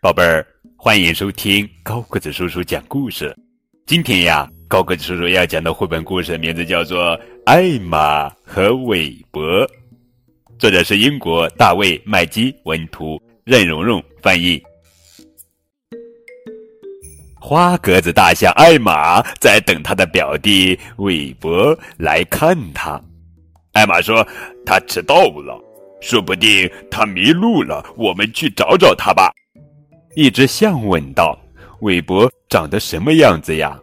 宝贝儿，欢迎收听高个子叔叔讲故事。今天呀，高个子叔叔要讲的绘本故事名字叫做《艾玛和韦伯》，作者是英国大卫·麦基文图，任蓉蓉翻译。花格子大象艾玛在等他的表弟韦伯来看他。艾玛说：“他迟到了，说不定他迷路了。我们去找找他吧。”一只象问道：“韦伯长得什么样子呀？”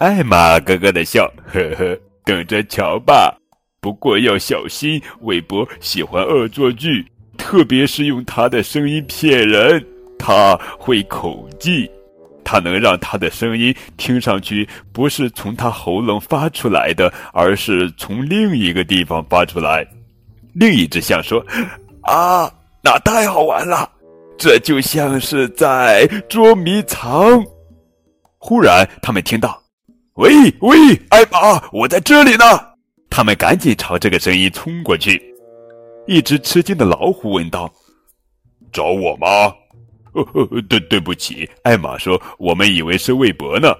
艾玛咯咯的笑：“呵呵，等着瞧吧。不过要小心，韦伯喜欢恶作剧，特别是用他的声音骗人。他会口技。”他能让他的声音听上去不是从他喉咙发出来的，而是从另一个地方发出来。另一只象说：“啊，那太好玩了，这就像是在捉迷藏。”忽然，他们听到：“喂喂，艾玛，我在这里呢！”他们赶紧朝这个声音冲过去。一只吃惊的老虎问道：“找我吗？”对，对不起，艾玛说：“我们以为是魏博呢。”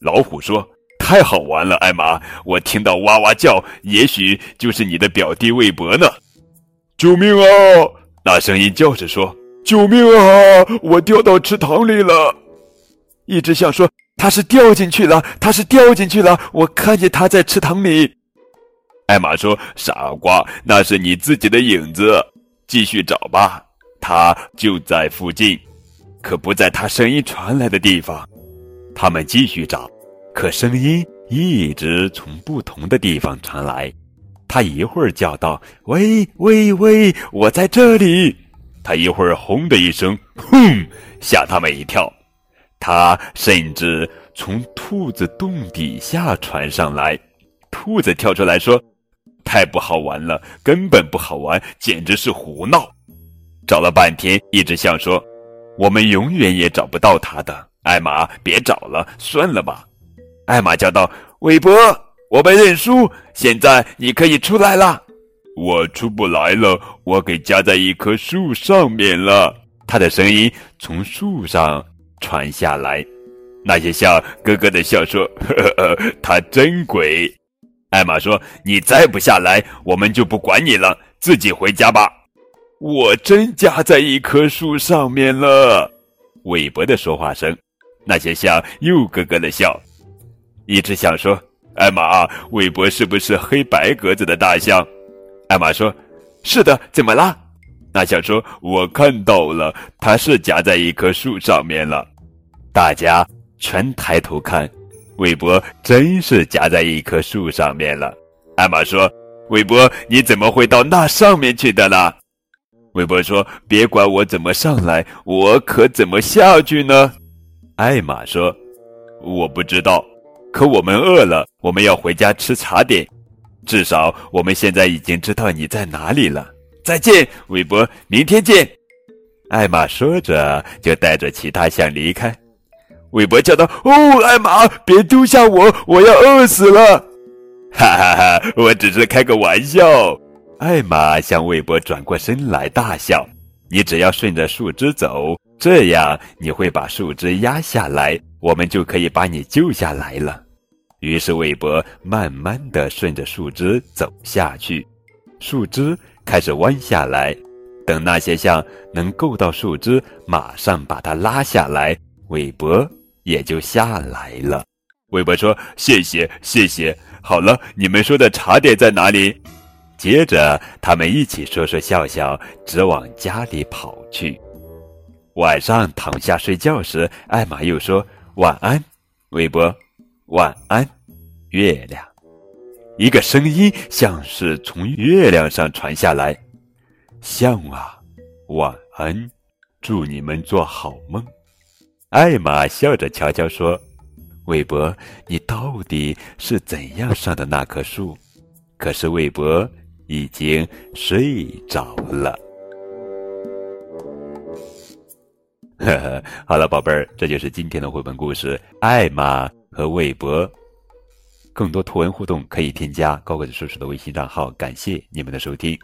老虎说：“太好玩了，艾玛，我听到哇哇叫，也许就是你的表弟魏博呢。”救命啊！那声音叫着说：“救命啊！我掉到池塘里了。”一只象说：“他是掉进去了，他是掉进去了，我看见他在池塘里。”艾玛说：“傻瓜，那是你自己的影子，继续找吧。”他就在附近，可不在他声音传来的地方。他们继续找，可声音一直从不同的地方传来。他一会儿叫道：“喂喂喂，我在这里！”他一会儿轰的一声，轰，吓他们一跳。他甚至从兔子洞底下传上来。兔子跳出来说：“太不好玩了，根本不好玩，简直是胡闹。”找了半天，一只象说：“我们永远也找不到他的。”艾玛，别找了，算了吧。艾玛叫道：“韦伯，我们认输，现在你可以出来了。”我出不来了，我给夹在一棵树上面了。他的声音从树上传下来。那些象咯咯的笑说：“呵呵呵，他真鬼。”艾玛说：“你再不下来，我们就不管你了，自己回家吧。”我真夹在一棵树上面了，韦伯的说话声，那些象又咯咯的笑。一只想说：“艾玛，韦伯是不是黑白格子的大象？”艾玛说：“是的，怎么啦？”大象说：“我看到了，它是夹在一棵树上面了。”大家全抬头看，韦伯真是夹在一棵树上面了。艾玛说：“韦伯，你怎么会到那上面去的啦？”韦伯说：“别管我怎么上来，我可怎么下去呢？”艾玛说：“我不知道，可我们饿了，我们要回家吃茶点。至少我们现在已经知道你在哪里了。”再见，韦伯，明天见。艾玛说着，就带着其他象离开。韦伯叫道：“哦，艾玛，别丢下我，我要饿死了！”哈哈哈，我只是开个玩笑。艾玛向韦伯转过身来，大笑：“你只要顺着树枝走，这样你会把树枝压下来，我们就可以把你救下来了。”于是韦伯慢慢的顺着树枝走下去，树枝开始弯下来。等那些象能够到树枝，马上把它拉下来，韦伯也就下来了。韦伯说：“谢谢，谢谢。好了，你们说的茶点在哪里？”接着，他们一起说说笑笑，直往家里跑去。晚上躺下睡觉时，艾玛又说：“晚安，韦伯，晚安，月亮。”一个声音像是从月亮上传下来：“像啊，晚安，祝你们做好梦。”艾玛笑着悄悄说：“韦伯，你到底是怎样上的那棵树？”可是韦伯。已经睡着了。呵呵，好了，宝贝儿，这就是今天的绘本故事《艾玛和韦伯》。更多图文互动可以添加高个子叔叔的微信账号。感谢你们的收听。